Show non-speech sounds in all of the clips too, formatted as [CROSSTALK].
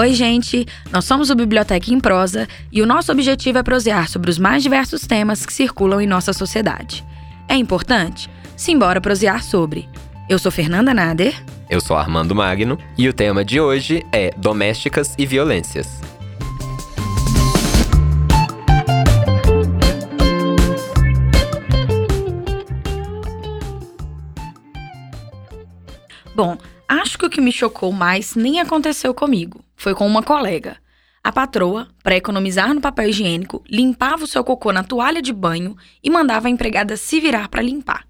Oi, gente! Nós somos o Biblioteca em Prosa e o nosso objetivo é prosear sobre os mais diversos temas que circulam em nossa sociedade. É importante? Simbora prosear sobre. Eu sou Fernanda Nader. Eu sou Armando Magno e o tema de hoje é Domésticas e Violências. Bom, acho que o que me chocou mais nem aconteceu comigo. Foi com uma colega. A patroa, para economizar no papel higiênico, limpava o seu cocô na toalha de banho e mandava a empregada se virar para limpar.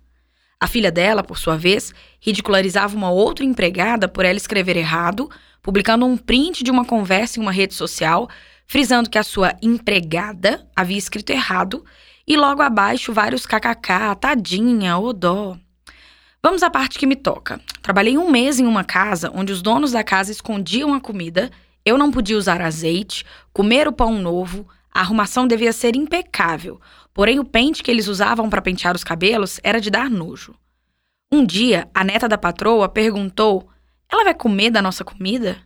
A filha dela, por sua vez, ridicularizava uma outra empregada por ela escrever errado, publicando um print de uma conversa em uma rede social, frisando que a sua empregada havia escrito errado e logo abaixo vários kkk, tadinha, ô dó. Vamos à parte que me toca. Trabalhei um mês em uma casa onde os donos da casa escondiam a comida, eu não podia usar azeite, comer o pão novo, a arrumação devia ser impecável, porém o pente que eles usavam para pentear os cabelos era de dar nojo. Um dia, a neta da patroa perguntou: Ela vai comer da nossa comida?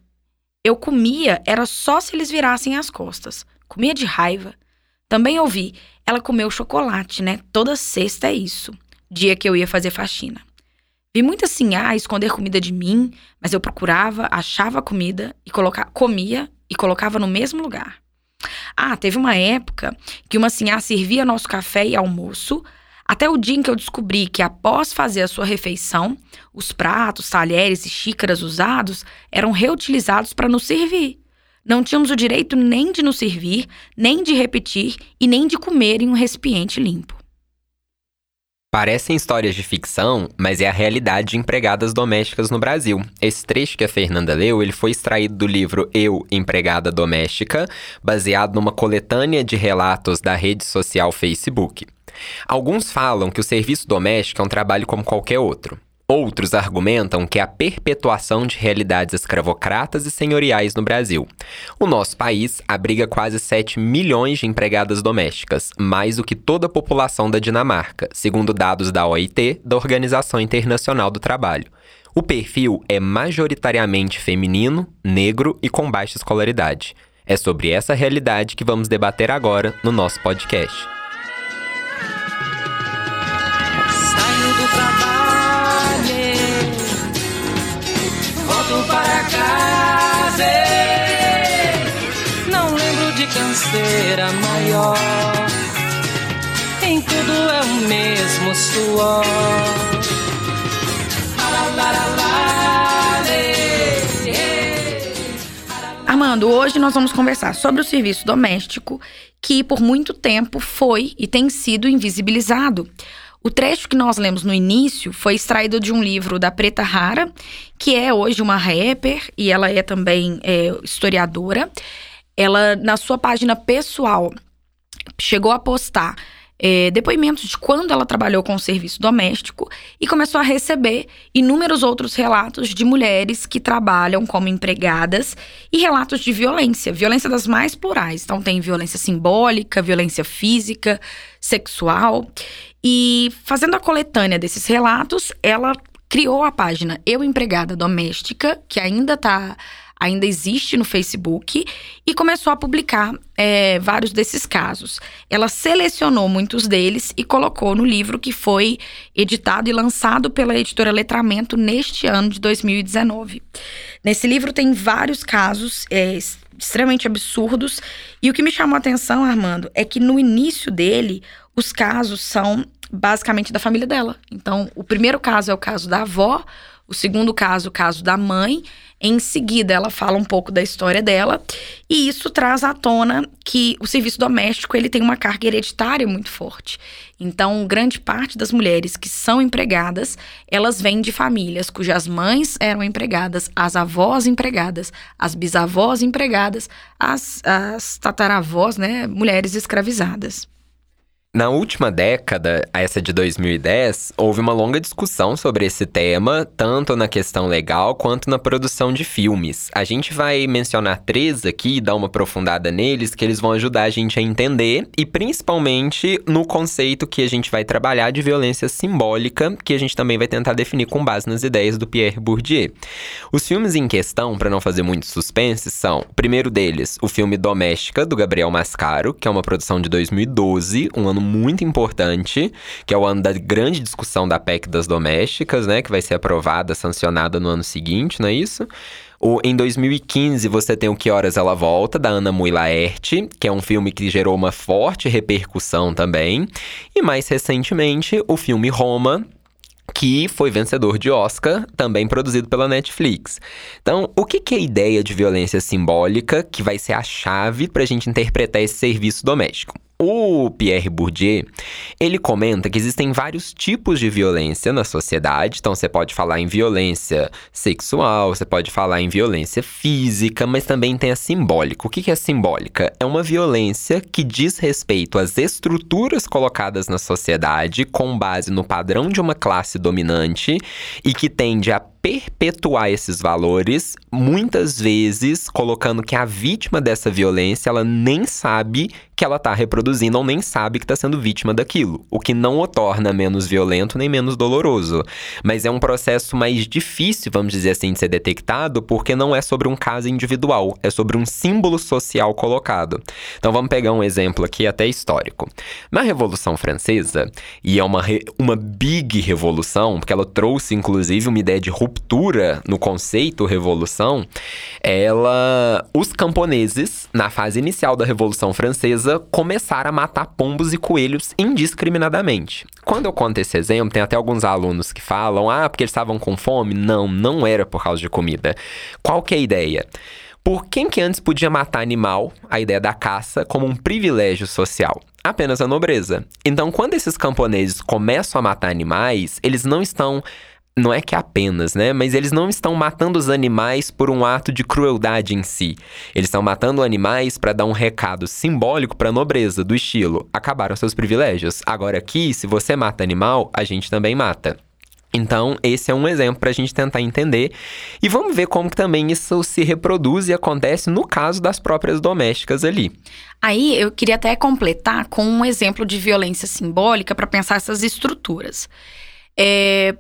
Eu comia, era só se eles virassem as costas. Comia de raiva. Também ouvi: Ela comeu chocolate, né? Toda sexta é isso. Dia que eu ia fazer faxina. Vi muita sinhá esconder comida de mim, mas eu procurava, achava comida e coloca, comia e colocava no mesmo lugar. Ah, teve uma época que uma sinhá servia nosso café e almoço, até o dia em que eu descobri que após fazer a sua refeição, os pratos, talheres e xícaras usados eram reutilizados para nos servir. Não tínhamos o direito nem de nos servir, nem de repetir e nem de comer em um recipiente limpo. Parecem histórias de ficção, mas é a realidade de empregadas domésticas no Brasil. Esse trecho que a Fernanda leu, ele foi extraído do livro Eu, Empregada Doméstica, baseado numa coletânea de relatos da rede social Facebook. Alguns falam que o serviço doméstico é um trabalho como qualquer outro. Outros argumentam que é a perpetuação de realidades escravocratas e senhoriais no Brasil. O nosso país abriga quase 7 milhões de empregadas domésticas, mais do que toda a população da Dinamarca, segundo dados da OIT, da Organização Internacional do Trabalho. O perfil é majoritariamente feminino, negro e com baixa escolaridade. É sobre essa realidade que vamos debater agora no nosso podcast. casa. De canseira maior. Em tudo é o mesmo suor. Armando, hoje nós vamos conversar sobre o serviço doméstico que por muito tempo foi e tem sido invisibilizado. O trecho que nós lemos no início foi extraído de um livro da Preta Rara, que é hoje uma rapper e ela é também é, historiadora. Ela, na sua página pessoal, chegou a postar é, depoimentos de quando ela trabalhou com o serviço doméstico e começou a receber inúmeros outros relatos de mulheres que trabalham como empregadas e relatos de violência, violência das mais plurais. Então, tem violência simbólica, violência física, sexual. E fazendo a coletânea desses relatos, ela criou a página Eu Empregada Doméstica, que ainda tá ainda existe no Facebook e começou a publicar é, vários desses casos. Ela selecionou muitos deles e colocou no livro que foi editado e lançado pela editora Letramento neste ano de 2019. Nesse livro tem vários casos é, extremamente absurdos e o que me chamou a atenção, Armando, é que no início dele os casos são basicamente da família dela. Então, o primeiro caso é o caso da avó, o segundo caso, o caso da mãe. Em seguida, ela fala um pouco da história dela, e isso traz à tona que o serviço doméstico ele tem uma carga hereditária muito forte. Então, grande parte das mulheres que são empregadas, elas vêm de famílias cujas mães eram empregadas, as avós empregadas, as bisavós empregadas, as, as tataravós, né, mulheres escravizadas. Na última década, essa de 2010, houve uma longa discussão sobre esse tema, tanto na questão legal quanto na produção de filmes. A gente vai mencionar três aqui e dar uma aprofundada neles, que eles vão ajudar a gente a entender, e principalmente no conceito que a gente vai trabalhar de violência simbólica, que a gente também vai tentar definir com base nas ideias do Pierre Bourdieu. Os filmes em questão, para não fazer muito suspense, são, primeiro deles, o filme Doméstica, do Gabriel Mascaro, que é uma produção de 2012, um ano muito importante, que é o ano da grande discussão da PEC das domésticas, né? Que vai ser aprovada, sancionada no ano seguinte, não é isso? O, em 2015, você tem o Que Horas Ela Volta, da Ana Mui Laerte, que é um filme que gerou uma forte repercussão também. E mais recentemente, o filme Roma, que foi vencedor de Oscar, também produzido pela Netflix. Então, o que é a ideia de violência simbólica que vai ser a chave para a gente interpretar esse serviço doméstico? O Pierre Bourdieu, ele comenta que existem vários tipos de violência na sociedade. Então você pode falar em violência sexual, você pode falar em violência física, mas também tem a simbólica. O que é simbólica? É uma violência que diz respeito às estruturas colocadas na sociedade com base no padrão de uma classe dominante e que tende a perpetuar esses valores, muitas vezes colocando que a vítima dessa violência, ela nem sabe que ela está reproduzindo ou nem sabe que está sendo vítima daquilo, o que não o torna menos violento nem menos doloroso. Mas é um processo mais difícil, vamos dizer assim, de ser detectado, porque não é sobre um caso individual, é sobre um símbolo social colocado. Então vamos pegar um exemplo aqui até histórico. Na Revolução Francesa, e é uma, uma big revolução, porque ela trouxe inclusive uma ideia de ruptura ruptura no conceito revolução, ela os camponeses, na fase inicial da Revolução Francesa, começaram a matar pombos e coelhos indiscriminadamente. Quando eu conto esse exemplo, tem até alguns alunos que falam: "Ah, porque eles estavam com fome". Não, não era por causa de comida. Qual que é a ideia? Por quem que antes podia matar animal, a ideia da caça, como um privilégio social? Apenas a nobreza. Então, quando esses camponeses começam a matar animais, eles não estão não é que apenas, né? Mas eles não estão matando os animais por um ato de crueldade em si. Eles estão matando animais para dar um recado simbólico para a nobreza, do estilo: acabaram seus privilégios. Agora aqui, se você mata animal, a gente também mata. Então, esse é um exemplo para a gente tentar entender. E vamos ver como que também isso se reproduz e acontece no caso das próprias domésticas ali. Aí eu queria até completar com um exemplo de violência simbólica para pensar essas estruturas. É,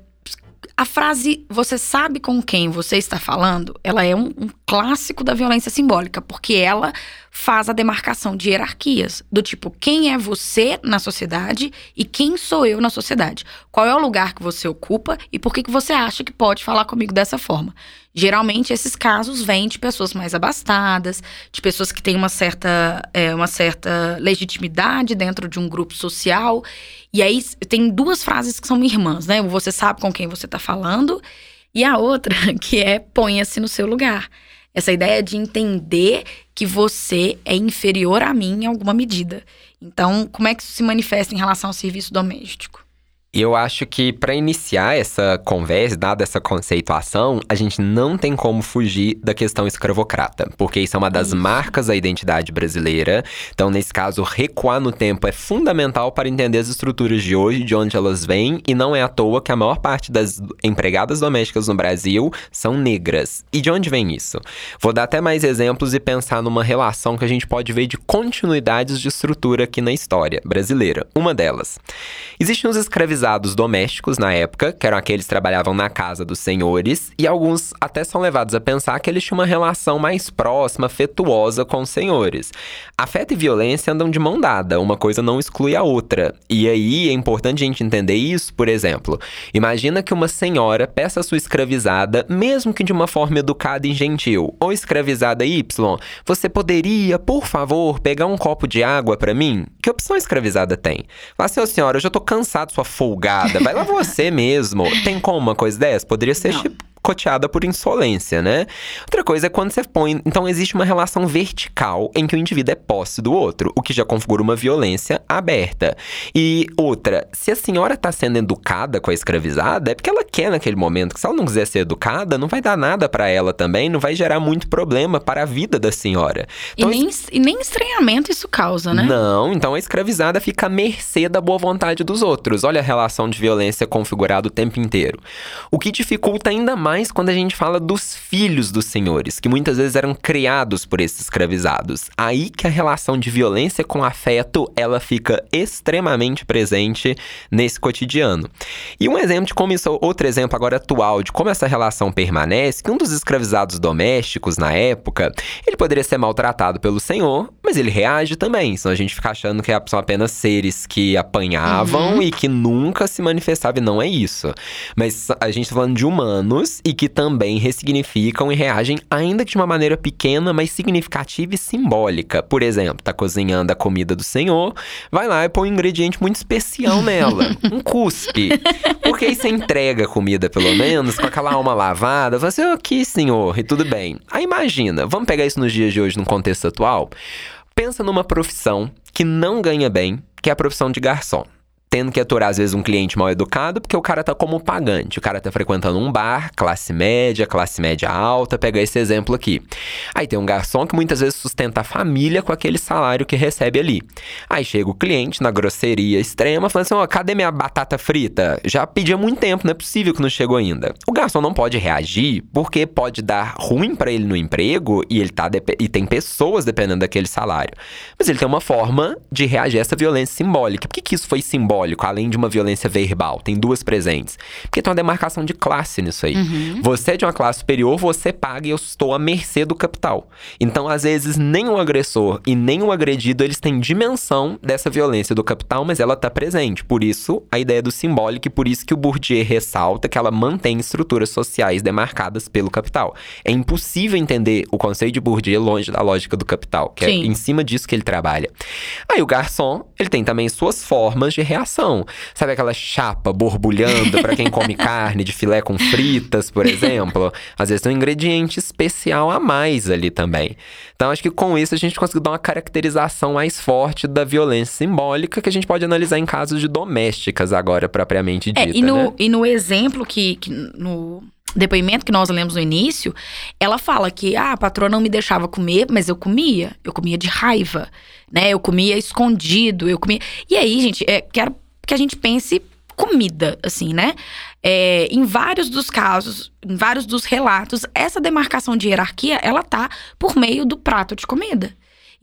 a frase você sabe com quem você está falando, ela é um, um, clássico da violência simbólica, porque ela faz a demarcação de hierarquias, do tipo quem é você na sociedade e quem sou eu na sociedade. Qual é o lugar que você ocupa e por que, que você acha que pode falar comigo dessa forma. Geralmente esses casos vêm de pessoas mais abastadas, de pessoas que têm uma certa, é, uma certa legitimidade dentro de um grupo social e aí tem duas frases que são irmãs, né? Você sabe com quem você está falando. E a outra, [LAUGHS] que é ponha-se no seu lugar. Essa ideia de entender que você é inferior a mim em alguma medida. Então, como é que isso se manifesta em relação ao serviço doméstico? E eu acho que para iniciar essa conversa, dada essa conceituação, a gente não tem como fugir da questão escravocrata, porque isso é uma das marcas da identidade brasileira. Então, nesse caso, recuar no tempo é fundamental para entender as estruturas de hoje, de onde elas vêm, e não é à toa que a maior parte das empregadas domésticas no Brasil são negras. E de onde vem isso? Vou dar até mais exemplos e pensar numa relação que a gente pode ver de continuidades de estrutura aqui na história brasileira. Uma delas. Existem os escravizados escravizados domésticos na época, que eram aqueles que trabalhavam na casa dos senhores, e alguns até são levados a pensar que eles tinham uma relação mais próxima, afetuosa com os senhores. Afeto e violência andam de mão dada, uma coisa não exclui a outra. E aí é importante a gente entender isso, por exemplo. Imagina que uma senhora peça a sua escravizada, mesmo que de uma forma educada e gentil, ou escravizada Y, você poderia, por favor, pegar um copo de água para mim? Que opção escravizada tem? Fala assim, ô senhora, eu já tô cansado sua folga folgada. Vai lá você mesmo. Tem como uma coisa dessa? Poderia ser não. tipo chicoteada por insolência, né? Outra coisa é quando você põe. Então, existe uma relação vertical em que o indivíduo é posse do outro, o que já configura uma violência aberta. E outra, se a senhora está sendo educada com a escravizada, é porque ela quer naquele momento. Que se ela não quiser ser educada, não vai dar nada para ela também, não vai gerar muito problema para a vida da senhora. Então, e, nem, e nem estranhamento isso causa, né? Não, então a escravizada fica à mercê da boa vontade dos outros. Olha a relação de violência configurada o tempo inteiro. O que dificulta ainda mais quando a gente fala dos filhos dos senhores, que muitas vezes eram criados por esses escravizados. Aí que a relação de violência com afeto, ela fica extremamente presente nesse cotidiano. E um exemplo de como isso, outro exemplo agora atual de como essa relação permanece, que um dos escravizados domésticos na época, ele poderia ser maltratado pelo senhor, mas ele reage também. Senão a gente fica achando que são apenas seres que apanhavam uhum. e que nunca se manifestavam, e não é isso. Mas a gente tá falando de humanos e que também ressignificam e reagem, ainda que de uma maneira pequena, mas significativa e simbólica. Por exemplo, tá cozinhando a comida do senhor, vai lá e põe um ingrediente muito especial nela, [LAUGHS] um cuspe. Porque aí você entrega a comida, pelo menos, com aquela alma lavada, fala assim, aqui, senhor, e tudo bem. Aí imagina, vamos pegar isso nos dias de hoje, no contexto atual? Pensa numa profissão que não ganha bem, que é a profissão de garçom tendo que aturar, às vezes, um cliente mal educado, porque o cara tá como pagante. O cara tá frequentando um bar, classe média, classe média alta, pega esse exemplo aqui. Aí tem um garçom que muitas vezes sustenta a família com aquele salário que recebe ali. Aí chega o cliente na grosseria extrema, falando assim: ó, oh, cadê minha batata frita? Já pedi há muito tempo, não é possível que não chegou ainda. O garçom não pode reagir, porque pode dar ruim para ele no emprego e ele tá e tem pessoas dependendo daquele salário. Mas ele tem uma forma de reagir a essa violência simbólica. Por que, que isso foi simbólico? Simbólico, além de uma violência verbal. Tem duas presentes. Porque tem uma demarcação de classe nisso aí. Uhum. Você é de uma classe superior, você paga e eu estou à mercê do capital. Então, às vezes, nem o agressor e nem o agredido, eles têm dimensão dessa violência do capital, mas ela está presente. Por isso, a ideia do simbólico e por isso que o Bourdieu ressalta que ela mantém estruturas sociais demarcadas pelo capital. É impossível entender o conceito de Bourdieu longe da lógica do capital, que é Sim. é em cima disso que ele trabalha. Aí o garçom, ele tem também suas formas de reação Sabe aquela chapa borbulhando para quem come [LAUGHS] carne de filé com fritas, por exemplo? Às vezes tem um ingrediente especial a mais ali também. Então acho que com isso a gente conseguiu dar uma caracterização mais forte da violência simbólica que a gente pode analisar em casos de domésticas agora propriamente dita, é, e no, né? E no exemplo que, que no depoimento que nós lemos no início, ela fala que ah, a patroa não me deixava comer, mas eu comia. Eu comia de raiva, né? Eu comia escondido, eu comia. E aí, gente, é, quero que a gente pense comida, assim, né? É, em vários dos casos, em vários dos relatos, essa demarcação de hierarquia, ela tá por meio do prato de comida.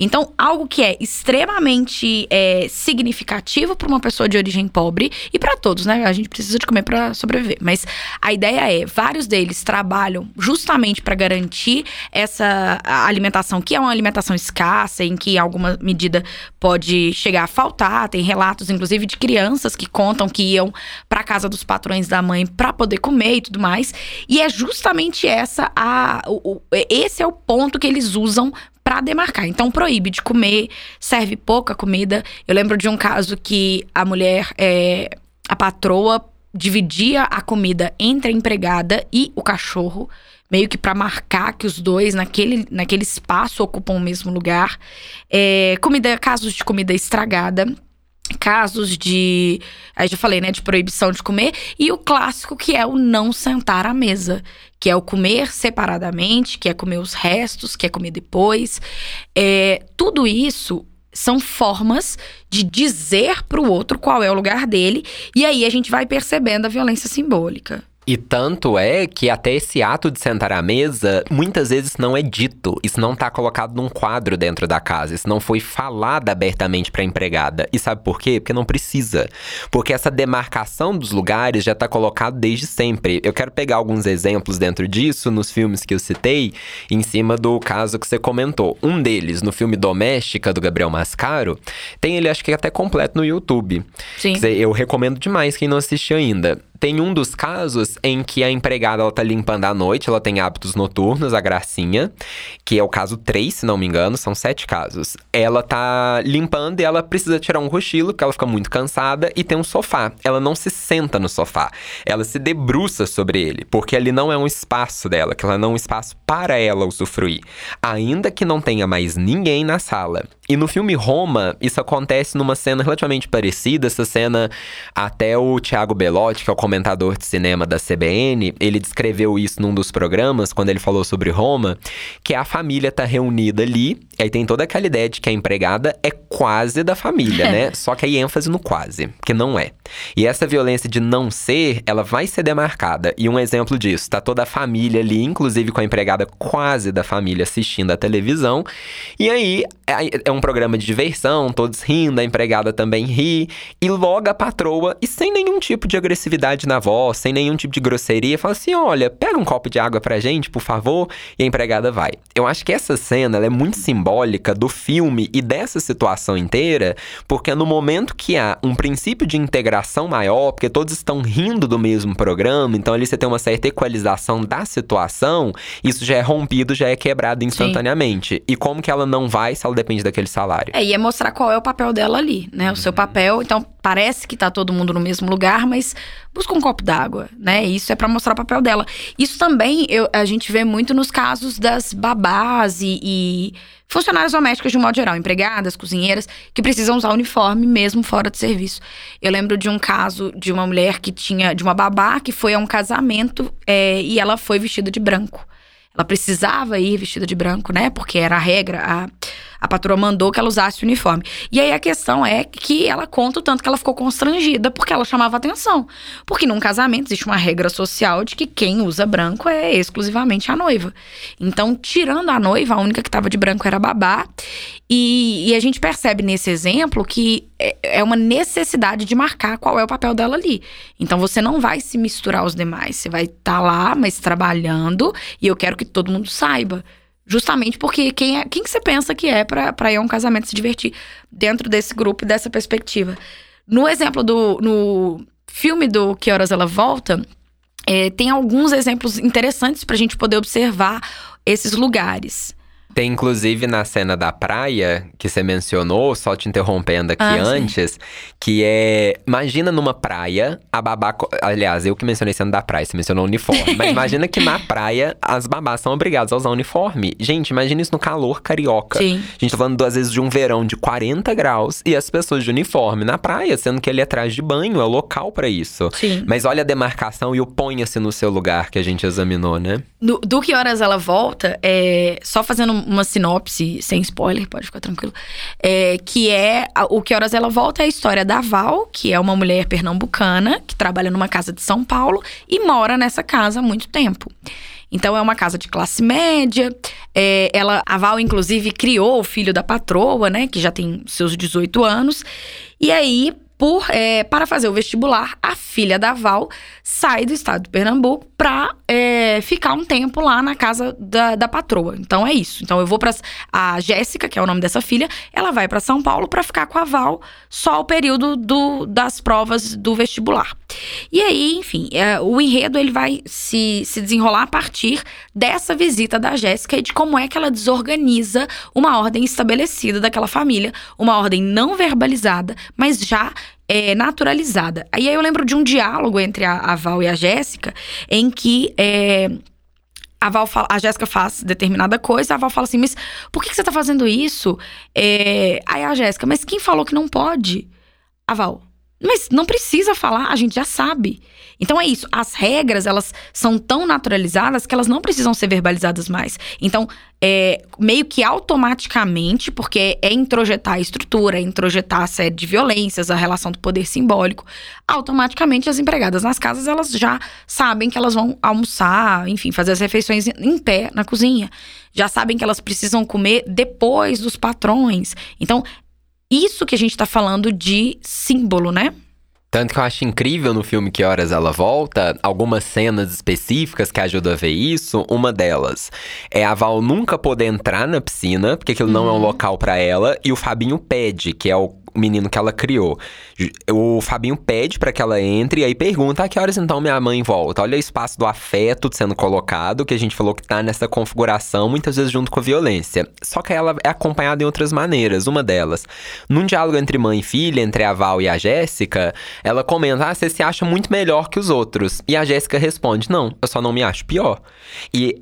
Então, algo que é extremamente é, significativo para uma pessoa de origem pobre e para todos, né? A gente precisa de comer para sobreviver. Mas a ideia é, vários deles trabalham justamente para garantir essa alimentação, que é uma alimentação escassa, em que alguma medida pode chegar a faltar. Tem relatos, inclusive, de crianças que contam que iam para casa dos patrões da mãe para poder comer e tudo mais. E é justamente essa a, o, esse é o ponto que eles usam para demarcar. Então proíbe de comer, serve pouca comida. Eu lembro de um caso que a mulher, é, a patroa, dividia a comida entre a empregada e o cachorro, meio que para marcar que os dois naquele, naquele espaço ocupam o mesmo lugar. É, comida, casos de comida estragada casos de, aí já falei, né, de proibição de comer e o clássico que é o não sentar à mesa, que é o comer separadamente, que é comer os restos, que é comer depois. É, tudo isso são formas de dizer para o outro qual é o lugar dele e aí a gente vai percebendo a violência simbólica. E tanto é que até esse ato de sentar à mesa muitas vezes não é dito. Isso não está colocado num quadro dentro da casa. Isso não foi falado abertamente para a empregada. E sabe por quê? Porque não precisa. Porque essa demarcação dos lugares já está colocado desde sempre. Eu quero pegar alguns exemplos dentro disso nos filmes que eu citei, em cima do caso que você comentou. Um deles, no filme Doméstica do Gabriel Mascaro, tem ele acho que até completo no YouTube. Sim. Eu recomendo demais quem não assistiu ainda Tem um dos casos em que a empregada ela tá limpando à noite, ela tem hábitos noturnos, a Gracinha, que é o caso 3, se não me engano, são sete casos. Ela tá limpando e ela precisa tirar um cochilo, porque ela fica muito cansada, e tem um sofá. Ela não se senta no sofá, ela se debruça sobre ele, porque ali não é um espaço dela, que ela não é um espaço para ela usufruir. Ainda que não tenha mais ninguém na sala. E no filme Roma, isso acontece numa cena relativamente parecida. Essa cena, até o Thiago Belotti, que é o comentador de cinema da CBN, ele descreveu isso num dos programas, quando ele falou sobre Roma, que a família tá reunida ali, e aí tem toda aquela ideia de que a empregada é quase da família, né? [LAUGHS] Só que aí ênfase no quase, que não é. E essa violência de não ser, ela vai ser demarcada. E um exemplo disso, tá toda a família ali, inclusive com a empregada quase da família assistindo a televisão. E aí é, é um programa de diversão, todos rindo, a empregada também ri, e logo a patroa, e sem nenhum tipo de agressividade na voz, sem nenhum tipo de grosseria, fala assim: olha, pega um copo de água pra gente, por favor, e a empregada vai. Eu acho que essa cena é muito simbólica do filme e dessa situação inteira, porque no momento que há um princípio de integração maior, porque todos estão rindo do mesmo programa, então ali você tem uma certa equalização da situação, isso já é rompido, já é quebrado instantaneamente. Sim. E como que ela não vai se ela depende daquele salário. É, e é mostrar qual é o papel dela ali, né? O uhum. seu papel. Então, parece que tá todo mundo no mesmo lugar, mas busca um copo d'água, né? Isso é para mostrar o papel dela. Isso também eu, a gente vê muito nos casos das babás e, e funcionárias domésticas de um modo geral, empregadas, cozinheiras, que precisam usar uniforme mesmo fora de serviço. Eu lembro de um caso de uma mulher que tinha, de uma babá que foi a um casamento é, e ela foi vestida de branco. Ela precisava ir vestida de branco, né? Porque era a regra, a a patroa mandou que ela usasse o uniforme. E aí a questão é que ela conta o tanto que ela ficou constrangida porque ela chamava atenção. Porque num casamento existe uma regra social de que quem usa branco é exclusivamente a noiva. Então, tirando a noiva, a única que estava de branco era a babá. E, e, a gente percebe nesse exemplo que é, é uma necessidade de marcar qual é o papel dela ali. Então você não vai se misturar aos demais. Você vai estar tá lá, mas trabalhando, e eu quero que todo mundo saiba. Justamente porque quem, é, quem que você pensa que é para ir a um casamento se divertir dentro desse grupo dessa perspectiva? No exemplo do. No filme do Que Horas Ela Volta, é, tem alguns exemplos interessantes para a gente poder observar esses lugares. Tem inclusive na cena da praia, que você mencionou, só te interrompendo aqui ah, antes, sim. que é. Imagina numa praia, a babá. Aliás, eu que mencionei cena da praia, você mencionou uniforme. mas [LAUGHS] imagina que na praia as babás são obrigadas a usar uniforme. Gente, imagina isso no calor carioca. Sim. A gente tá falando, às vezes, de um verão de 40 graus e as pessoas de uniforme na praia, sendo que ele é atrás de banho, é o local para isso. Sim. Mas olha a demarcação e o ponha-se no seu lugar que a gente examinou, né? Do, do que horas ela volta, é, só fazendo uma sinopse, sem spoiler, pode ficar tranquilo. É, que é o que horas ela volta é a história da Val, que é uma mulher pernambucana que trabalha numa casa de São Paulo e mora nessa casa há muito tempo. Então é uma casa de classe média. É, ela, a Val, inclusive, criou o filho da patroa, né? Que já tem seus 18 anos. E aí, por, é, para fazer o vestibular, a filha da Val sai do estado de Pernambuco para é, ficar um tempo lá na casa da, da patroa. Então é isso. Então eu vou para a Jéssica, que é o nome dessa filha, ela vai para São Paulo para ficar com a Val só o período do, das provas do vestibular. E aí, enfim, é, o enredo ele vai se, se desenrolar a partir dessa visita da Jéssica e de como é que ela desorganiza uma ordem estabelecida daquela família, uma ordem não verbalizada, mas já é, naturalizada. Aí eu lembro de um diálogo entre a, a Val e a Jéssica, em que é, a Val fala, a Jéssica faz determinada coisa, a Val fala assim, mas por que, você tá fazendo isso? É, aí a Jéssica, mas quem falou que não pode? A Val, mas não precisa falar, a gente já sabe. Então é isso, as regras, elas são tão naturalizadas que elas não precisam ser verbalizadas mais. Então, é, meio que automaticamente, porque é introjetar a estrutura, é introjetar a série de violências, a relação do poder simbólico, automaticamente as empregadas nas casas, elas já sabem que elas vão almoçar, enfim, fazer as refeições em pé na cozinha. Já sabem que elas precisam comer depois dos patrões. Então, isso que a gente tá falando de símbolo, né? Tanto que eu acho incrível no filme Que Horas Ela Volta, algumas cenas específicas que ajudam a ver isso. Uma delas é a Val nunca poder entrar na piscina, porque aquilo uhum. não é um uhum. local para ela, e o Fabinho pede, que é o, menino que ela criou. O Fabinho pede para que ela entre e aí pergunta: a que horas então minha mãe volta? Olha o espaço do afeto sendo colocado, que a gente falou que tá nessa configuração, muitas vezes junto com a violência. Só que ela é acompanhada em outras maneiras. Uma delas, num diálogo entre mãe e filha, entre a Val e a Jéssica, ela comenta: ah, você se acha muito melhor que os outros. E a Jéssica responde: não, eu só não me acho pior. E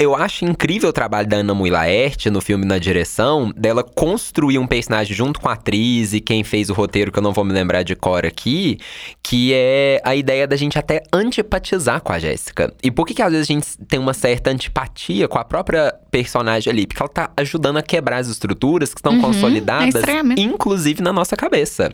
eu acho incrível o trabalho da Ana Mui Laerte no filme na direção, dela construir um personagem junto com a atriz e quem fez o roteiro, que eu não vou me lembrar de cor aqui, que é a ideia da gente até antipatizar com a Jéssica. E por que, que às vezes a gente tem uma certa antipatia com a própria personagem ali? Porque ela tá ajudando a quebrar as estruturas que estão uhum, consolidadas, é inclusive na nossa cabeça.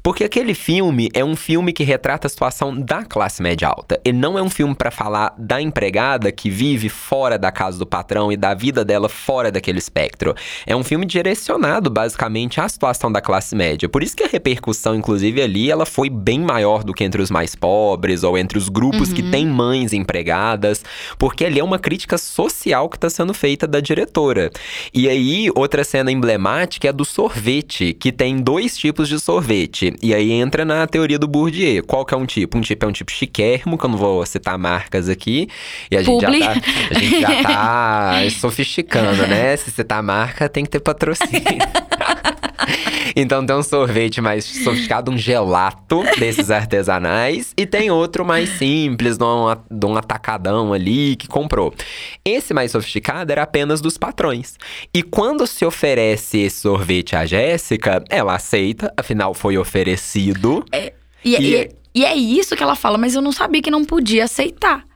Porque aquele filme é um filme que retrata a situação da classe média alta. E não é um filme para falar da empregada que vive fora da da casa do patrão e da vida dela fora daquele espectro. É um filme direcionado basicamente à situação da classe média. Por isso que a repercussão, inclusive ali, ela foi bem maior do que entre os mais pobres ou entre os grupos uhum. que têm mães empregadas, porque ali é uma crítica social que está sendo feita da diretora. E aí, outra cena emblemática é a do sorvete, que tem dois tipos de sorvete. E aí entra na teoria do Bourdieu. Qual que é um tipo? Um tipo é um tipo chiquérrimo, que eu não vou citar marcas aqui. E a gente Publi. já tá, a gente já [LAUGHS] tá sofisticando, né? Se você tá marca, tem que ter patrocínio. [LAUGHS] então tem um sorvete mais sofisticado, um gelato desses artesanais. E tem outro mais simples, de um, de um atacadão ali que comprou. Esse mais sofisticado era apenas dos patrões. E quando se oferece esse sorvete à Jéssica, ela aceita, afinal foi oferecido. É, e, e, e, e é isso que ela fala, mas eu não sabia que não podia aceitar.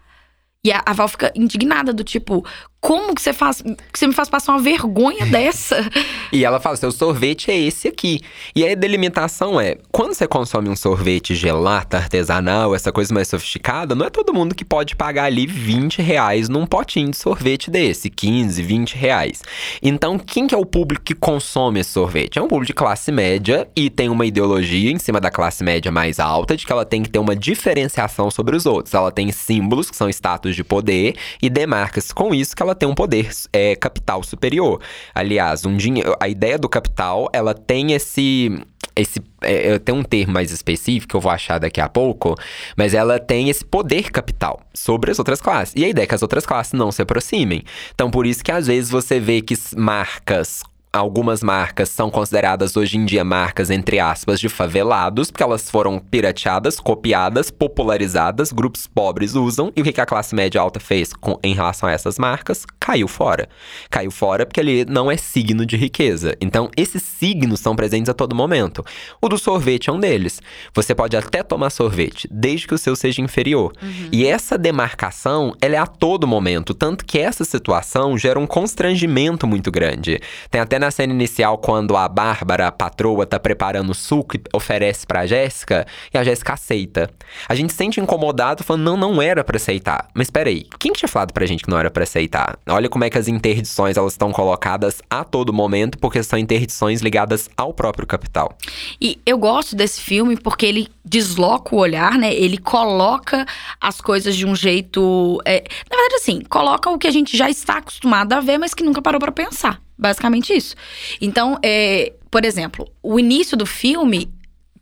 E a, a Val fica indignada, do tipo, como que você faz, que você me faz passar uma vergonha [LAUGHS] dessa? e ela fala, seu sorvete é esse aqui. E a delimitação é, quando você consome um sorvete gelato, artesanal, essa coisa mais sofisticada, não é todo mundo que pode pagar ali 20 reais num potinho de sorvete desse, 15, 20 reais. Então, quem que é o público que consome esse sorvete? É um público de classe média e tem uma ideologia em cima da classe média mais alta de que ela tem que ter uma diferenciação sobre os outros. Ela tem símbolos, que são status de poder, e demarca-se com isso que ela ela tem um poder é, capital superior. Aliás, um dinheiro, a ideia do capital, ela tem esse esse é, tem um termo mais específico que eu vou achar daqui a pouco, mas ela tem esse poder capital sobre as outras classes. E a ideia é que as outras classes não se aproximem. Então, por isso que às vezes você vê que marcas Algumas marcas são consideradas hoje em dia marcas, entre aspas, de favelados, porque elas foram pirateadas, copiadas, popularizadas, grupos pobres usam. E o que a classe média alta fez com, em relação a essas marcas? Caiu fora. Caiu fora porque ele não é signo de riqueza. Então, esses signos são presentes a todo momento. O do sorvete é um deles. Você pode até tomar sorvete, desde que o seu seja inferior. Uhum. E essa demarcação, ela é a todo momento. Tanto que essa situação gera um constrangimento muito grande. Tem até na cena inicial, quando a Bárbara, a patroa, tá preparando o suco e oferece pra Jéssica, e a Jéssica aceita. A gente se sente incomodado falando, não, não era para aceitar. Mas peraí, quem que tinha falado pra gente que não era para aceitar? Olha como é que as interdições, elas estão colocadas a todo momento, porque são interdições ligadas ao próprio capital. E eu gosto desse filme porque ele desloca o olhar, né? Ele coloca as coisas de um jeito... É, na verdade, assim, coloca o que a gente já está acostumado a ver, mas que nunca parou para pensar. Basicamente isso. Então, é, por exemplo, o início do filme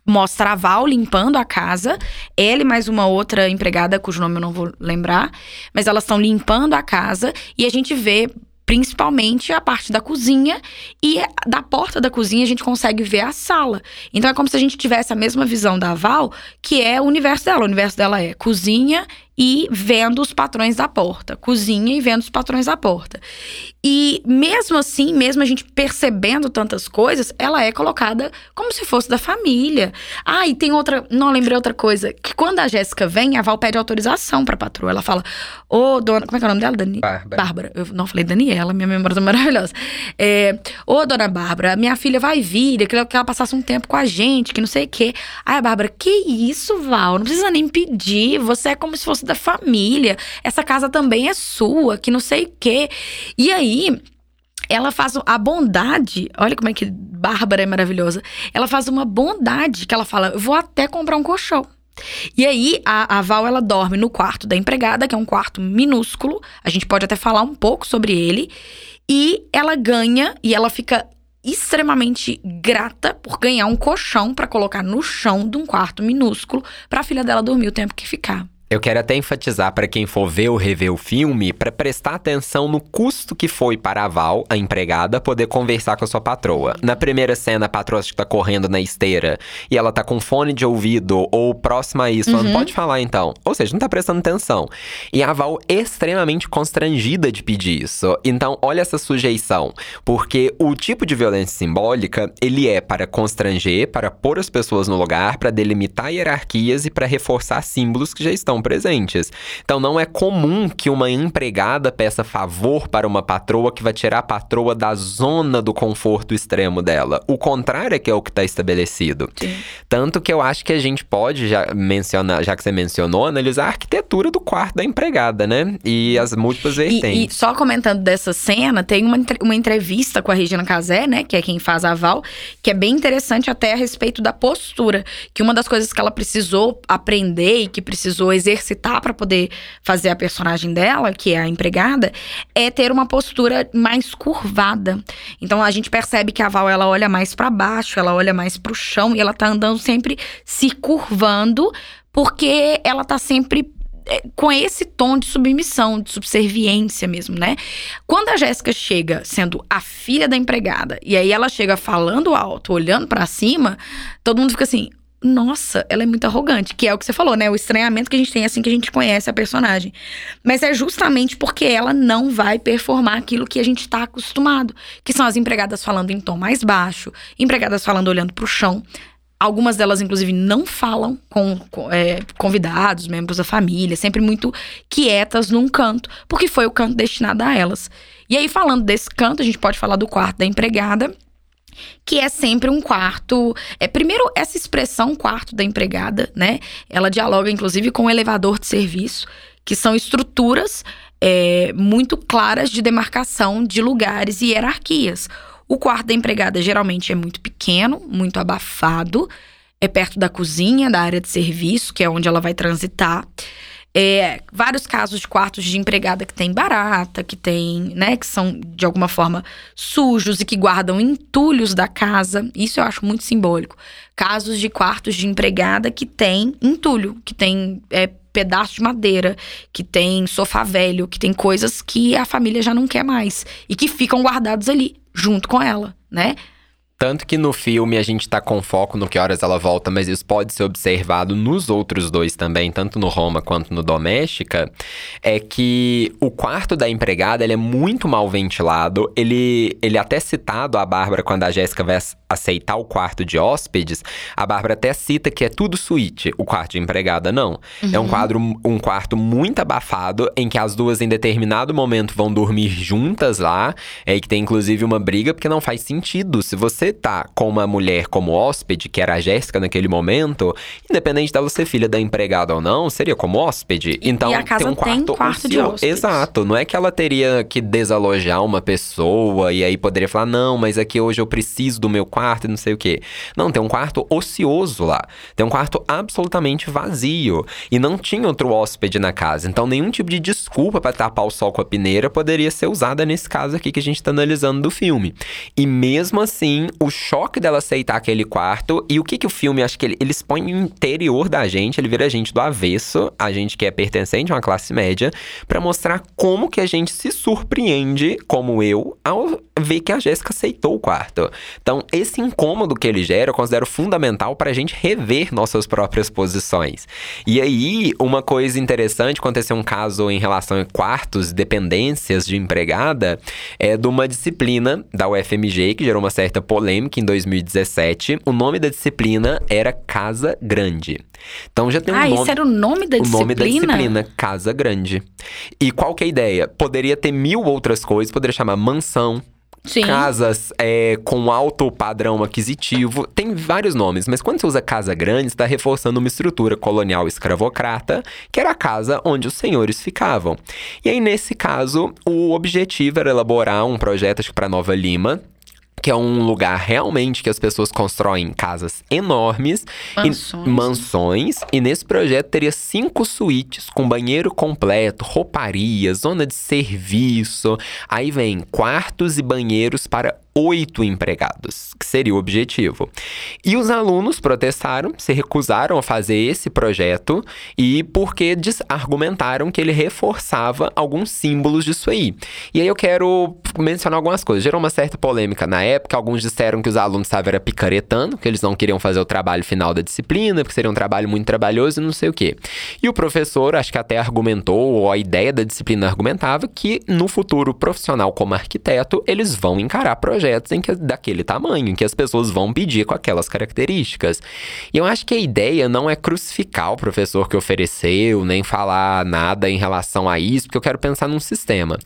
mostra a Val limpando a casa, ela e mais uma outra empregada, cujo nome eu não vou lembrar, mas elas estão limpando a casa e a gente vê principalmente a parte da cozinha e da porta da cozinha a gente consegue ver a sala. Então é como se a gente tivesse a mesma visão da Val, que é o universo dela. O universo dela é cozinha e vendo os patrões da porta, cozinha e vendo os patrões da porta. E mesmo assim, mesmo a gente percebendo tantas coisas, ela é colocada como se fosse da família. Ah, e tem outra, não lembrei outra coisa, que quando a Jéssica vem, a Val pede autorização pra patroa. Ela fala: "Ô, dona, como é que é o nome dela? Dani... Bárbara. Bárbara. Eu não falei Daniela, minha memória tá maravilhosa. É, Ô, dona Bárbara, minha filha vai vir, eu queria que ela passasse um tempo com a gente, que não sei o quê. Aí a Bárbara: "Que isso, Val? Não precisa nem pedir, você é como se fosse da família. Essa casa também é sua, que não sei o quê. E aí, ela faz a bondade. Olha como é que Bárbara é maravilhosa. Ela faz uma bondade que ela fala: eu vou até comprar um colchão. E aí, a, a, Val, ela dorme no quarto da empregada, que é um quarto minúsculo. A gente pode até falar um pouco sobre ele. E ela ganha, e ela fica extremamente grata por ganhar um colchão para colocar no chão de um quarto minúsculo para a filha dela dormir o tempo que ficar. Eu quero até enfatizar para quem for ver ou rever o filme, para prestar atenção no custo que foi para a Val, a empregada, poder conversar com a sua patroa. Na primeira cena, a patroa está correndo na esteira e ela tá com fone de ouvido ou próxima a isso, falando, Uhum. pode falar então. Ou seja, não tá prestando atenção. E a Val extremamente constrangida de pedir isso. Então, olha essa sujeição. Porque o tipo de violência simbólica, ele é para constranger, para pôr as pessoas no lugar, para delimitar hierarquias e para reforçar símbolos que já estão presentes. Então não é comum que uma empregada peça favor para uma patroa que vai tirar a patroa da zona do conforto extremo dela. O contrário é que é o que está estabelecido. Sim. Tanto que eu acho que a gente pode já mencionar, já que você mencionou, analisar a arquitetura do quarto da empregada, né? E as múltiplas E, vertentes. e só comentando dessa cena, tem uma, uma entrevista com a Regina Casé, né? Que é quem faz a Val, que é bem interessante até a respeito da postura. Que uma das coisas que ela precisou aprender e que precisou exercitar para poder fazer a personagem dela, que é a empregada, é ter uma postura mais curvada. Então a gente percebe que a Val ela olha mais para baixo, ela olha mais para o chão e ela tá andando sempre se curvando, porque ela tá sempre é, com esse tom de submissão, de subserviência mesmo, né? Quando a Jéssica chega sendo a filha da empregada e aí ela chega falando alto, olhando pra cima, todo mundo fica assim: nossa, ela é muito arrogante, que é o que você falou, né? O estranhamento que a gente tem assim que a gente conhece a personagem. Mas é justamente porque ela não vai performar aquilo que a gente tá acostumado, que são as empregadas falando em tom mais baixo, empregadas falando olhando pro chão. Algumas delas, inclusive, não falam com, com, é, convidados, membros da família, sempre muito quietas num canto, porque foi o canto destinado a elas. E aí, falando desse canto, a gente pode falar do quarto da empregada, que é sempre um quarto. É, primeiro, essa expressão quarto da empregada, né? Ela dialoga, inclusive, com o elevador de serviço, que são estruturas é, muito claras de demarcação de lugares e hierarquias. O quarto da empregada geralmente é muito pequeno, muito abafado, é perto da cozinha, da área de serviço, que é onde ela vai transitar. É, vários casos de quartos de empregada que tem barata, que tem, né, que são de alguma forma sujos e que guardam entulhos da casa. Isso eu acho muito simbólico. Casos de quartos de empregada que tem entulho, que tem é, pedaço de madeira, que tem sofá velho, que tem coisas que a família já não quer mais e que ficam guardados ali, junto com ela, né? Tanto que no filme a gente tá com foco no que horas ela volta, mas isso pode ser observado nos outros dois também, tanto no Roma quanto no Doméstica, é que o quarto da empregada ele é muito mal ventilado. Ele, ele é até citado a Bárbara quando a Jéssica vai aceitar o quarto de hóspedes, a Bárbara até cita que é tudo suíte, o quarto de empregada não. É um quadro um quarto muito abafado em que as duas em determinado momento vão dormir juntas lá, é que tem inclusive uma briga porque não faz sentido. Se você tá com uma mulher como hóspede, que era a Jéssica naquele momento, independente dela ser filha da empregada ou não, seria como hóspede. Então, e a casa tem um tem quarto, quarto de hóspedes. Exato, não é que ela teria que desalojar uma pessoa e aí poderia falar: "Não, mas aqui hoje eu preciso do meu quarto" e não sei o quê. Não, tem um quarto ocioso lá. Tem um quarto absolutamente vazio e não tinha outro hóspede na casa. Então, nenhum tipo de desculpa para tapar o sol com a peneira poderia ser usada nesse caso aqui que a gente tá analisando do filme. E mesmo assim, o choque dela aceitar aquele quarto e o que que o filme, acho que ele, ele expõe o interior da gente, ele vira a gente do avesso, a gente que é pertencente a uma classe média, para mostrar como que a gente se surpreende, como eu, ao ver que a Jéssica aceitou o quarto. Então, esse incômodo que ele gera, eu considero fundamental para a gente rever nossas próprias posições. E aí, uma coisa interessante, aconteceu um caso em relação a quartos, dependências de empregada, é de uma disciplina da UFMG que gerou uma certa polêmica em 2017. O nome da disciplina era Casa Grande. Então já tem um ah, nome isso era o nome da o disciplina? nome da disciplina, Casa Grande. E qual que é a ideia? Poderia ter mil outras coisas, poderia chamar mansão, Sim. casas é, com alto padrão aquisitivo. Tem vários nomes, mas quando você usa casa grande, está reforçando uma estrutura colonial escravocrata, que era a casa onde os senhores ficavam. E aí, nesse caso, o objetivo era elaborar um projeto, para Nova Lima. Que é um lugar realmente que as pessoas constroem casas enormes, e- Mansões. mansões. E nesse projeto teria cinco suítes com banheiro completo, rouparia, zona de serviço. Aí vem quartos e banheiros para oito empregados, que seria o objetivo. E os alunos protestaram, se recusaram a fazer esse projeto e porque argumentaram que ele reforçava alguns símbolos disso aí. E aí eu quero mencionar algumas coisas. Gerou uma certa polêmica na época, alguns disseram que os alunos estavam picaretando, que eles não queriam fazer o trabalho final da disciplina, porque seria um trabalho muito trabalhoso e não sei o quê. E o professor, acho que até argumentou, ou a ideia da disciplina argumentava, que no futuro profissional como arquiteto, eles vão encarar projetos em que, daquele tamanho, em que as pessoas vão pedir com aquelas características. E eu acho que a ideia não é crucificar o professor que ofereceu, nem falar nada em relação a isso, porque eu quero pensar num sistema.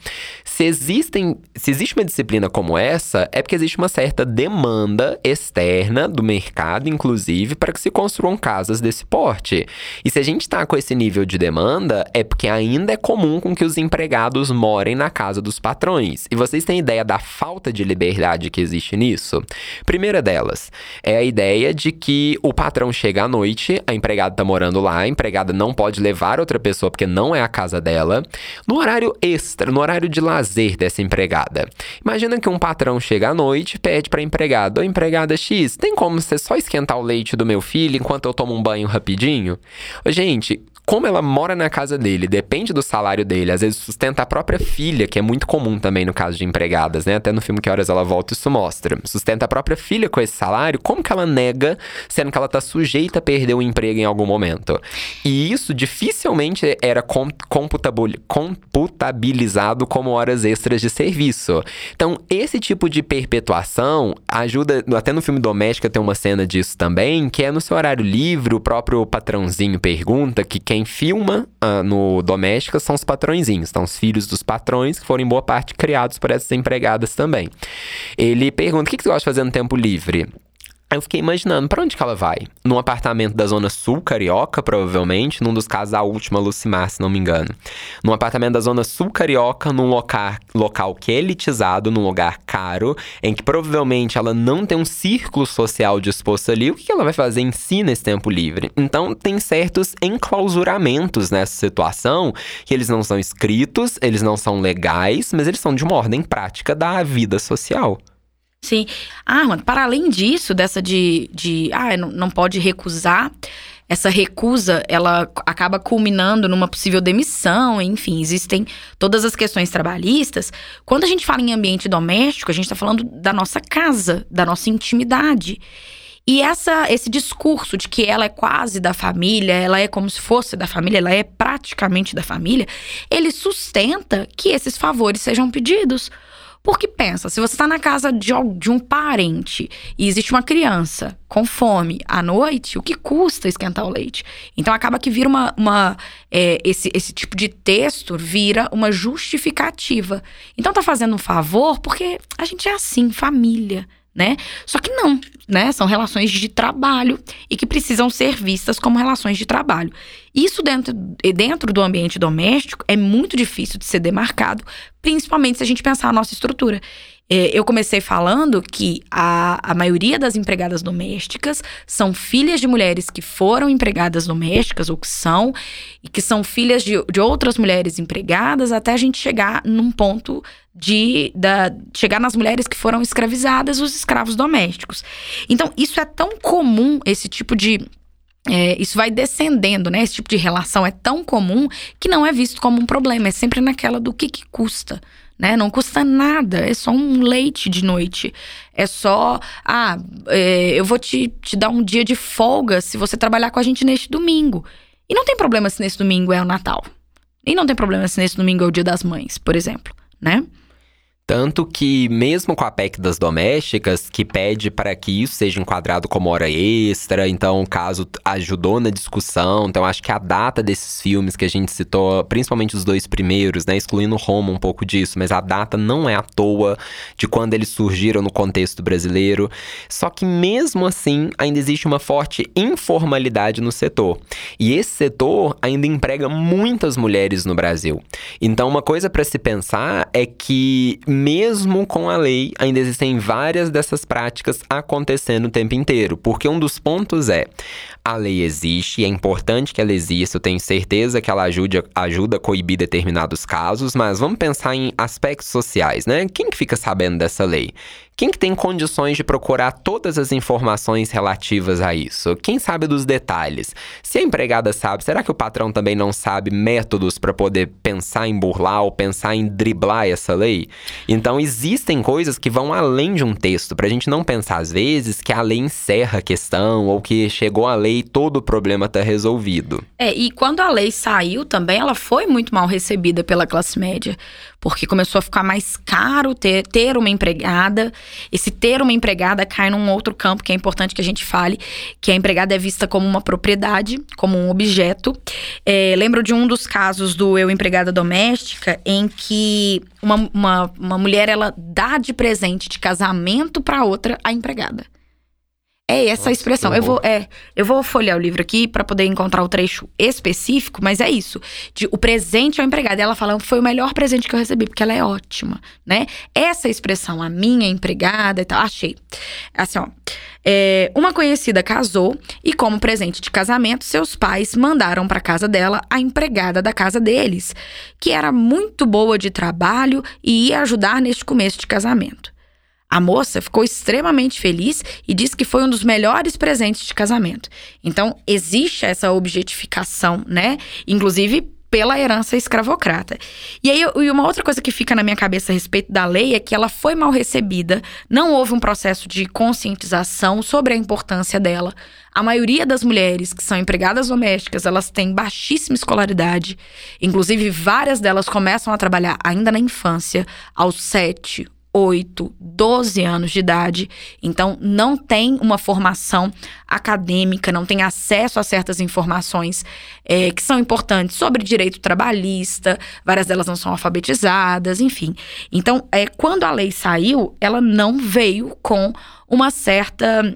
Se existem, se existe uma disciplina como essa, é porque existe uma certa demanda externa do mercado, inclusive, para que se construam casas desse porte. E se a gente está com esse nível de demanda, é porque ainda é comum com que os empregados morem na casa dos patrões. E vocês têm ideia da falta de liberdade que existe nisso? Primeira delas é a ideia de que o patrão chega à noite, a empregada está morando lá, a empregada não pode levar outra pessoa porque não é a casa dela, no horário extra, no horário de lazer dessa empregada. Imagina que um patrão chega à noite pede para empregada: Ô empregada X, tem como você só esquentar o leite do meu filho enquanto eu tomo um banho rapidinho? Gente, como ela mora na casa dele, depende do salário dele, às vezes sustenta a própria filha, que é muito comum também no caso de empregadas, né? Até no filme Que Horas Ela Volta isso mostra. Sustenta a própria filha com esse salário, como que ela nega, sendo que ela tá sujeita a perder o emprego em algum momento? E isso dificilmente era computabilizado como horas extras de serviço. Então, esse tipo de perpetuação ajuda, até no filme Doméstica tem uma cena disso também, que é no seu horário livre, o próprio patrãozinho pergunta que quem quem filma uh, no Doméstica são os patrõezinhos, são os filhos dos patrões, que foram em boa parte criados por essas empregadas também. Ele pergunta: o que, que você gosta de fazer no tempo livre? Aí eu fiquei imaginando, para onde que ela vai? Num apartamento da Zona Sul Carioca, provavelmente, num dos casos a última Lucimar, se não me engano. Num apartamento da Zona Sul Carioca, num local, local que é elitizado, num lugar caro, em que provavelmente ela não tem um círculo social disposto ali, o que ela vai fazer em si nesse tempo livre? Então, tem certos enclausuramentos nessa situação, que eles não são escritos, eles não são legais, mas eles são de uma ordem prática da vida social. Sim. Ah, mano, para além disso, dessa de, de ah, não, não pode recusar, essa recusa, ela acaba culminando numa possível demissão, enfim, existem todas as questões trabalhistas. Quando a gente fala em ambiente doméstico, a gente está falando da nossa casa, da nossa intimidade. E essa, esse discurso de que ela é quase da família, ela é como se fosse da família, ela é praticamente da família, ele sustenta que esses favores sejam pedidos. Porque pensa, se você está na casa de, de, um parente e existe uma criança com fome à noite, o que custa esquentar o leite? Então acaba que vira uma. uma é, esse, esse tipo de texto vira uma justificativa. Então tá fazendo um favor porque a gente é assim, família né? Só que não, né? São relações de trabalho e que precisam ser vistas como relações de trabalho. Isso dentro, dentro do ambiente doméstico é muito difícil de ser demarcado, principalmente se a gente pensar a nossa estrutura. É, eu comecei falando que a, a maioria das empregadas domésticas são filhas de mulheres que foram empregadas domésticas ou que são, e que são filhas de, de outras mulheres empregadas, até a gente chegar num ponto de da, chegar nas mulheres que foram escravizadas, os escravos domésticos. Então, isso é tão comum, esse tipo de é, isso vai descendendo, né? Esse tipo de relação é tão comum que não é visto como um problema. É sempre naquela do que, que custa né? Não custa nada, é só um leite de noite. É só, ah, é, eu vou te, te dar um dia de folga se você trabalhar com a gente neste domingo. E não tem problema se nesse domingo é o Natal. E não tem problema se nesse domingo é o Dia das Mães, por exemplo, né? Tanto que, mesmo com a PEC das domésticas, que pede para que isso seja enquadrado como hora extra, então o caso ajudou na discussão. Então, acho que a data desses filmes que a gente citou, principalmente os dois primeiros, né, excluindo Roma um pouco disso, mas a data não é à toa de quando eles surgiram no contexto brasileiro. Só que, mesmo assim, ainda existe uma forte informalidade no setor. E esse setor ainda emprega muitas mulheres no Brasil. Então, uma coisa para se pensar é que mesmo com a lei, ainda existem várias dessas práticas acontecendo o tempo inteiro. Porque um dos pontos é: a lei existe, é importante que ela exista, eu tenho certeza que ela ajude, ajuda a coibir determinados casos, mas vamos pensar em aspectos sociais, né? Quem que fica sabendo dessa lei? Quem que tem condições de procurar todas as informações relativas a isso? Quem sabe dos detalhes? Se a empregada sabe, será que o patrão também não sabe métodos para poder pensar em burlar ou pensar em driblar essa lei? Então existem coisas que vão além de um texto, pra gente não pensar às vezes que a lei encerra a questão ou que chegou a lei e todo o problema tá resolvido. É, e quando a lei saiu também, ela foi muito mal recebida pela classe média porque começou a ficar mais caro ter, ter uma empregada. Esse ter uma empregada cai num outro campo que é importante que a gente fale, que a empregada é vista como uma propriedade, como um objeto. É, lembro de um dos casos do eu empregada doméstica, em que uma, uma, uma mulher ela dá de presente de casamento para outra a empregada. É essa Nossa, expressão. Eu vou, é, eu vou folhear o livro aqui para poder encontrar o trecho específico, mas é isso. De, o presente ao empregado. Ela falando foi o melhor presente que eu recebi, porque ela é ótima, né? Essa expressão, a minha empregada e tal, achei. Assim, ó. É, uma conhecida casou e, como presente de casamento, seus pais mandaram para casa dela a empregada da casa deles, que era muito boa de trabalho e ia ajudar neste começo de casamento. A moça ficou extremamente feliz e disse que foi um dos melhores presentes de casamento. Então, existe essa objetificação, né? Inclusive pela herança escravocrata. E aí, e uma outra coisa que fica na minha cabeça a respeito da lei é que ela foi mal recebida, não houve um processo de conscientização sobre a importância dela. A maioria das mulheres que são empregadas domésticas, elas têm baixíssima escolaridade. Inclusive, várias delas começam a trabalhar ainda na infância, aos 7, 8, 12 anos de idade, então não tem uma formação acadêmica, não tem acesso a certas informações é, que são importantes sobre direito trabalhista, várias delas não são alfabetizadas, enfim. Então, é, quando a lei saiu, ela não veio com uma certa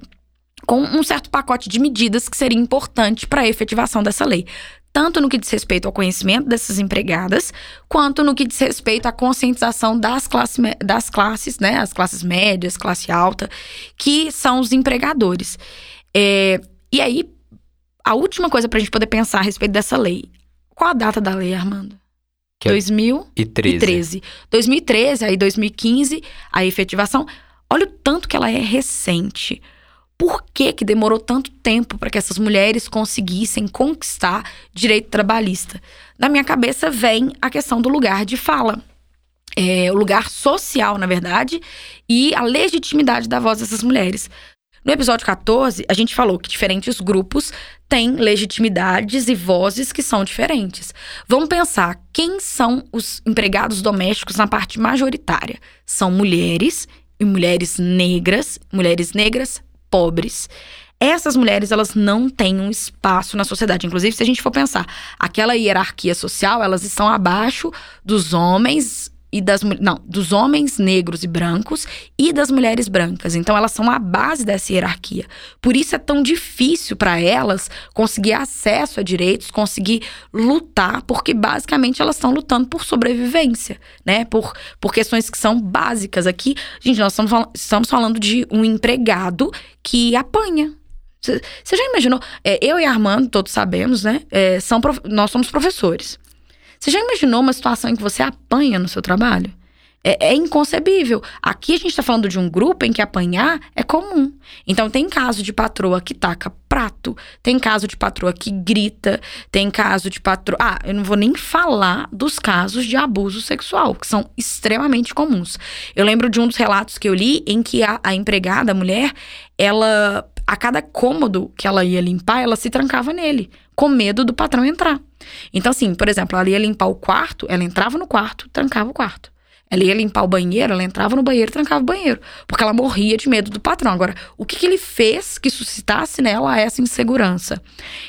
com um certo pacote de medidas que seria importante para a efetivação dessa lei tanto no que diz respeito ao conhecimento dessas empregadas, quanto no que diz respeito à conscientização das, classe, das classes, né, as classes médias, classe alta, que são os empregadores. É, e aí, a última coisa para a gente poder pensar a respeito dessa lei. Qual a data da lei, Armando? Que 2013. É 2013, aí 2015, a efetivação. Olha o tanto que ela é recente por que, que demorou tanto tempo para que essas mulheres conseguissem conquistar direito trabalhista. Na minha cabeça vem a questão do lugar de fala. É, o lugar social, na verdade, e a legitimidade da voz dessas mulheres. No episódio 14, a gente falou que diferentes grupos têm legitimidades e vozes que são diferentes. Vamos pensar quem são os empregados domésticos na parte majoritária. São mulheres e mulheres negras, mulheres negras pobres. Essas mulheres, elas não têm um espaço na sociedade. Inclusive, se a gente for pensar, aquela hierarquia social, elas estão abaixo dos homens e das não, dos homens negros e brancos e das mulheres brancas. Então elas são a base dessa hierarquia. Por isso é tão difícil para elas conseguir acesso a direitos, conseguir lutar, porque basicamente elas estão lutando por sobrevivência, né? Por, por questões que são básicas aqui. Gente, nós estamos, estamos falando de um empregado que apanha, você já imaginou? É, eu e Armando, todos sabemos, né? É, são nós somos professores. Você já imaginou uma situação em que você apanha no seu trabalho? É, é, inconcebível. Aqui a gente está falando de um grupo em que apanhar é comum. Então tem caso de patroa que taca prato, tem caso de patroa que grita, tem caso de patroa. Ah, eu não vou nem falar dos casos de abuso sexual, que são extremamente comuns. Eu lembro de um dos relatos que eu li em que a, a empregada, a mulher, ela. A cada cômodo que ela ia limpar, ela se trancava nele, com medo do patrão entrar. Então, assim, por exemplo, ela ia limpar o quarto, ela entrava no quarto, trancava o quarto. Ela ia limpar o banheiro, ela entrava no banheiro trancava o banheiro. Porque ela morria de medo do patrão. Agora, o que, que ele fez que suscitasse nela essa insegurança?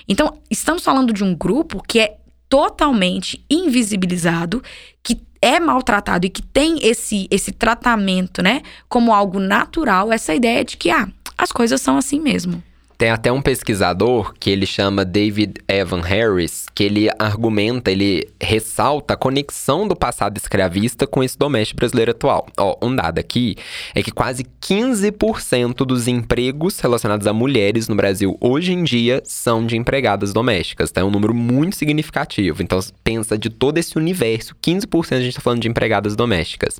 Então, estamos falando de um grupo que é totalmente invisibilizado, que é maltratado e que tem esse, esse tratamento, né, como algo natural, essa ideia de que, ah, as coisas são assim mesmo. Tem até um pesquisador que ele chama David Evan Harris, que ele argumenta, ele ressalta a conexão do passado escravista com esse doméstico brasileiro atual. Ó, um dado aqui é que quase 15% dos empregos relacionados a mulheres no Brasil hoje em dia são de empregadas domésticas, tá? É um número muito significativo. Então, pensa de todo esse universo, 15% a gente está falando de empregadas domésticas.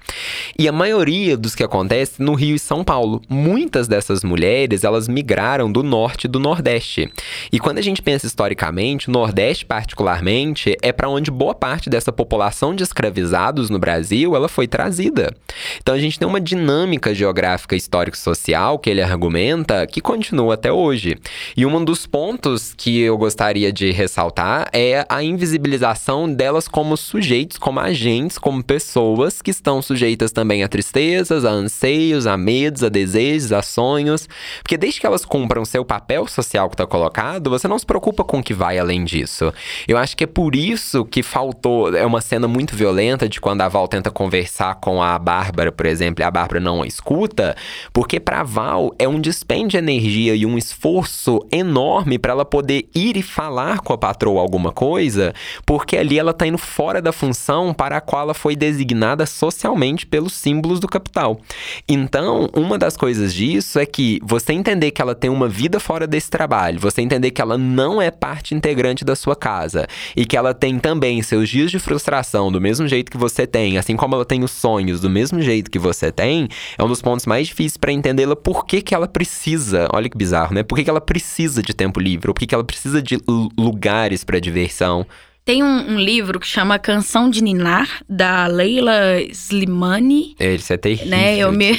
E a maioria dos que acontece no Rio e São Paulo. Muitas dessas mulheres, elas migraram do norte e do nordeste. E quando a gente pensa historicamente, o nordeste particularmente é para onde boa parte dessa população de escravizados no Brasil, ela foi trazida. Então a gente tem uma dinâmica geográfica histórico-social que ele argumenta que continua até hoje. E um dos pontos que eu gostaria de ressaltar é a invisibilização delas como sujeitos, como agentes, como pessoas que estão sujeitas também a tristezas, a anseios, a medos, a desejos, a sonhos. Porque desde que elas cumpram seu papel social que está colocado, você não se preocupa com o que vai além disso. Eu acho que é por isso que faltou. É uma cena muito violenta de quando a Val tenta conversar com a Bárbara, por exemplo, e a Bárbara não a escuta, porque para Val é um dispêndio de energia e um esforço enorme para ela poder ir e falar com a patroa alguma coisa, porque ali ela está indo fora da função para a qual ela foi designada socialmente pelos símbolos do capital. Então, uma das coisas disso é que você entender que ela tem uma vida fora desse trabalho, você entender que ela não é parte integrante da sua casa e que ela tem também seus dias de frustração do mesmo jeito que você tem, assim como ela tem os sonhos do mesmo jeito que você tem, é um dos pontos mais difíceis para entendê-la por que, que ela precisa, olha que bizarro, né? Por que, que ela precisa de tempo livre, ou por que, que ela precisa de lugares para diversão. Tem um, um, livro que chama Canção de Ninar, da Leila Slimani. Esse é terrível. Né? Eu, me,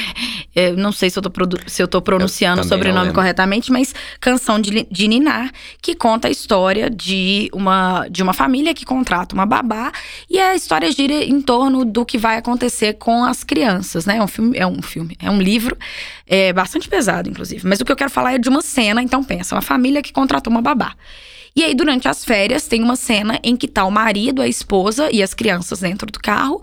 eu não sei se eu tô, se eu tô pronunciando o sobrenome corretamente, mas Canção de, de Ninar, que conta a história de uma, de uma família que contrata uma babá. E a história gira em torno do que vai acontecer com as crianças, né? É um filme, é um, filme, é um livro é, bastante pesado, inclusive. Mas o que eu quero falar é de uma cena, então pensa, uma família que contratou uma babá. E aí, durante as férias, tem uma cena em que tá o marido, a esposa e as crianças dentro do carro.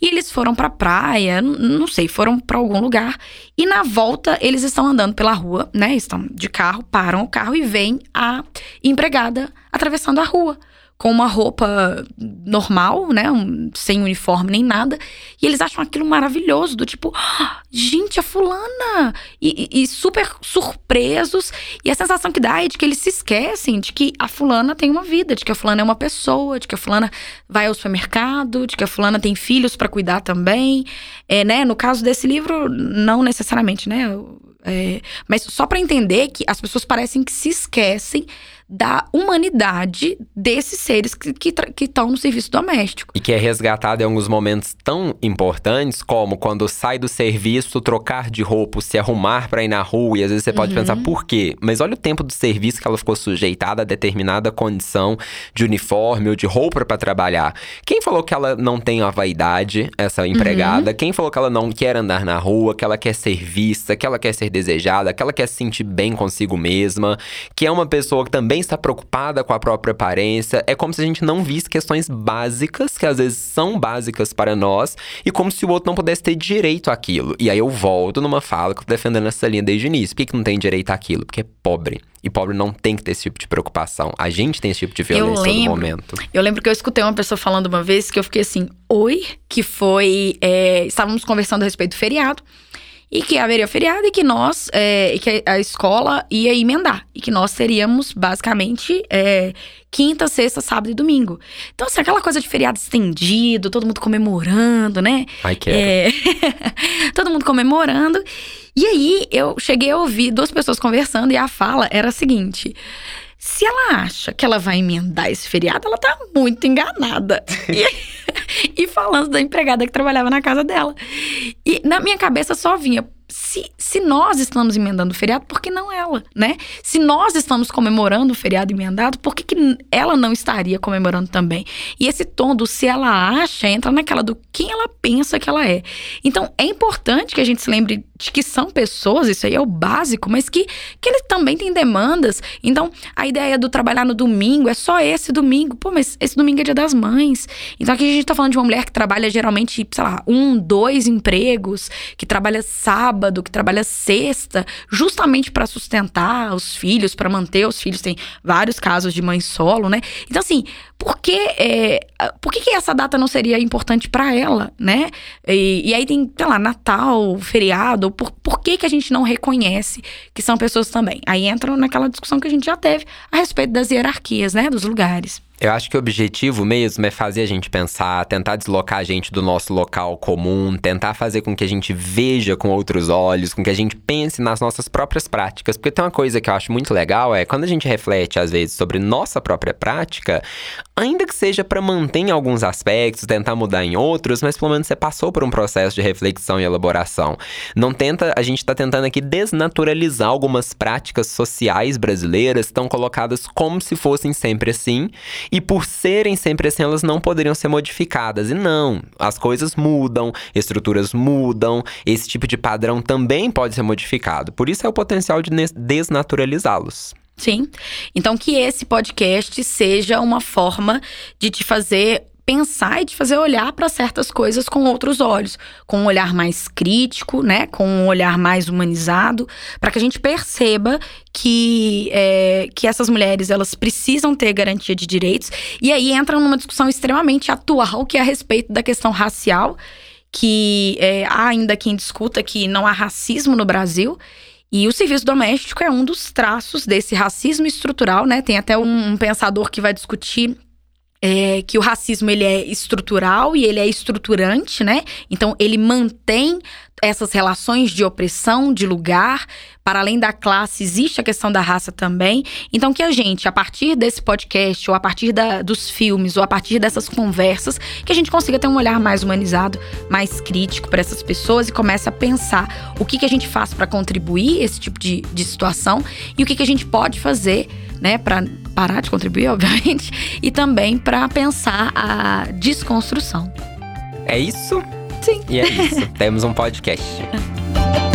E eles foram pra praia, não sei, foram para algum lugar. E na volta, eles estão andando pela rua, né? Estão de carro, param o carro e vem a empregada atravessando a rua com uma roupa normal, né? Um, sem uniforme nem nada. E eles acham aquilo maravilhoso, do tipo, ah, gente, a fulana! E, e, e, super surpresos. E a sensação que dá é de que eles se esquecem de que a fulana tem uma vida, de que a fulana é uma pessoa, de que a fulana vai ao supermercado, de que a fulana tem filhos para cuidar também. É, né? No caso desse livro, não necessariamente, né? É, mas só para entender que as pessoas parecem que se esquecem da humanidade desses seres que estão no serviço doméstico. E que é resgatado em alguns momentos tão importantes como quando sai do serviço, trocar de roupa, se arrumar para ir na rua, e às vezes você pode uhum. pensar por quê? Mas olha o tempo do serviço que ela ficou sujeitada a determinada condição de uniforme ou de roupa para trabalhar. Quem falou que ela não tem a vaidade, essa empregada? Uhum. Quem falou que ela não quer andar na rua, que ela quer ser vista, que ela quer ser desejada, que ela quer se sentir bem consigo mesma, que é uma pessoa que também está preocupada com a própria aparência. É como se a gente não visse questões básicas, que às vezes são básicas para nós, e como se o outro não pudesse ter direito àquilo. E aí eu volto numa fala que eu tô defendendo essa linha desde o início. Por que, que não tem direito àquilo? Porque é pobre. E pobre não tem que ter esse tipo de preocupação. A gente tem esse tipo de violência lembro, todo momento. Eu lembro que eu escutei uma pessoa falando uma vez que eu fiquei assim, oi, que foi. É, estávamos conversando a respeito do feriado e que haveria feriado e que nós, é, que a escola ia emendar. E que nós teríamos, basicamente, é, quinta, sexta, sábado e domingo. Então, assim, aquela coisa de feriado estendido, todo mundo comemorando, né? Ai, quero. É... [LAUGHS] todo mundo comemorando. E aí, eu cheguei a ouvir duas pessoas conversando e a fala era a seguinte. Se ela acha que ela vai emendar esse feriado, ela tá muito enganada. [LAUGHS] e, e falando da empregada que trabalhava na casa dela. E na minha cabeça só vinha, se, se nós estamos emendando o feriado, por que não ela, né? Se nós estamos comemorando o feriado emendado, por que, que ela não estaria comemorando também? E esse tom do se ela acha entra naquela do quem ela pensa que ela é. Então, é importante que a gente se lembre de que são pessoas, isso aí é o básico, mas que, que eles também têm demandas. Então, a ideia do trabalhar no domingo é só esse domingo. Pô, mas esse domingo é dia das mães. Então, aqui a gente tá falando de uma mulher que trabalha geralmente, sei lá, um, dois empregos, que trabalha sábado, que trabalha sexta, justamente para sustentar os filhos, para manter os filhos. Tem vários casos de mãe solo, né? Então, assim, por que, é, por que, que essa data não seria importante para ela, né? E, e, aí tem, sei lá, Natal, feriado, por, por que, que a gente não reconhece que são pessoas também? Aí entra naquela discussão que a gente já teve a respeito das hierarquias, né, dos lugares. Eu acho que o objetivo mesmo é fazer a gente pensar, tentar deslocar a gente do nosso local comum, tentar fazer com que a gente veja com outros olhos, com que a gente pense nas nossas próprias práticas. Porque tem uma coisa que eu acho muito legal é quando a gente reflete, às vezes, sobre nossa própria prática, ainda que seja para manter em alguns aspectos, tentar mudar em outros, mas pelo menos você passou por um processo de reflexão e elaboração. Não tenta, a gente está tentando aqui desnaturalizar algumas práticas sociais brasileiras estão colocadas como se fossem sempre assim e por serem sempre assim, elas não poderiam ser modificadas. E não, as coisas mudam, estruturas mudam, esse tipo de padrão também pode ser modificado. Por isso é o potencial de desnaturalizá-los. Sim. Então, que esse podcast seja uma forma de te fazer pensar e de fazer olhar para certas coisas com outros olhos, com um olhar mais crítico, né, com um olhar mais humanizado, para que a gente perceba que é, que essas mulheres elas precisam ter garantia de direitos e aí entra numa discussão extremamente atual que é a respeito da questão racial, que é, há ainda quem discuta que não há racismo no Brasil. E o serviço doméstico é um dos traços desse racismo estrutural, né? Tem até um, um pensador que vai discutir é, que o racismo ele é estrutural e ele é estruturante, né? Então ele mantém essas relações de opressão, de lugar, para além da classe, existe a questão da raça também. Então, que a gente, a partir desse podcast, ou a partir da, dos filmes, ou a partir dessas conversas, que a gente consiga ter um olhar mais humanizado, mais crítico para essas pessoas e comece a pensar o que, que a gente faz para contribuir esse tipo de, de situação e o que, que a gente pode fazer, né, para parar de contribuir, [LAUGHS] obviamente, e também para pensar a desconstrução. É isso? Sim. E é isso. [LAUGHS] Temos um podcast. [LAUGHS]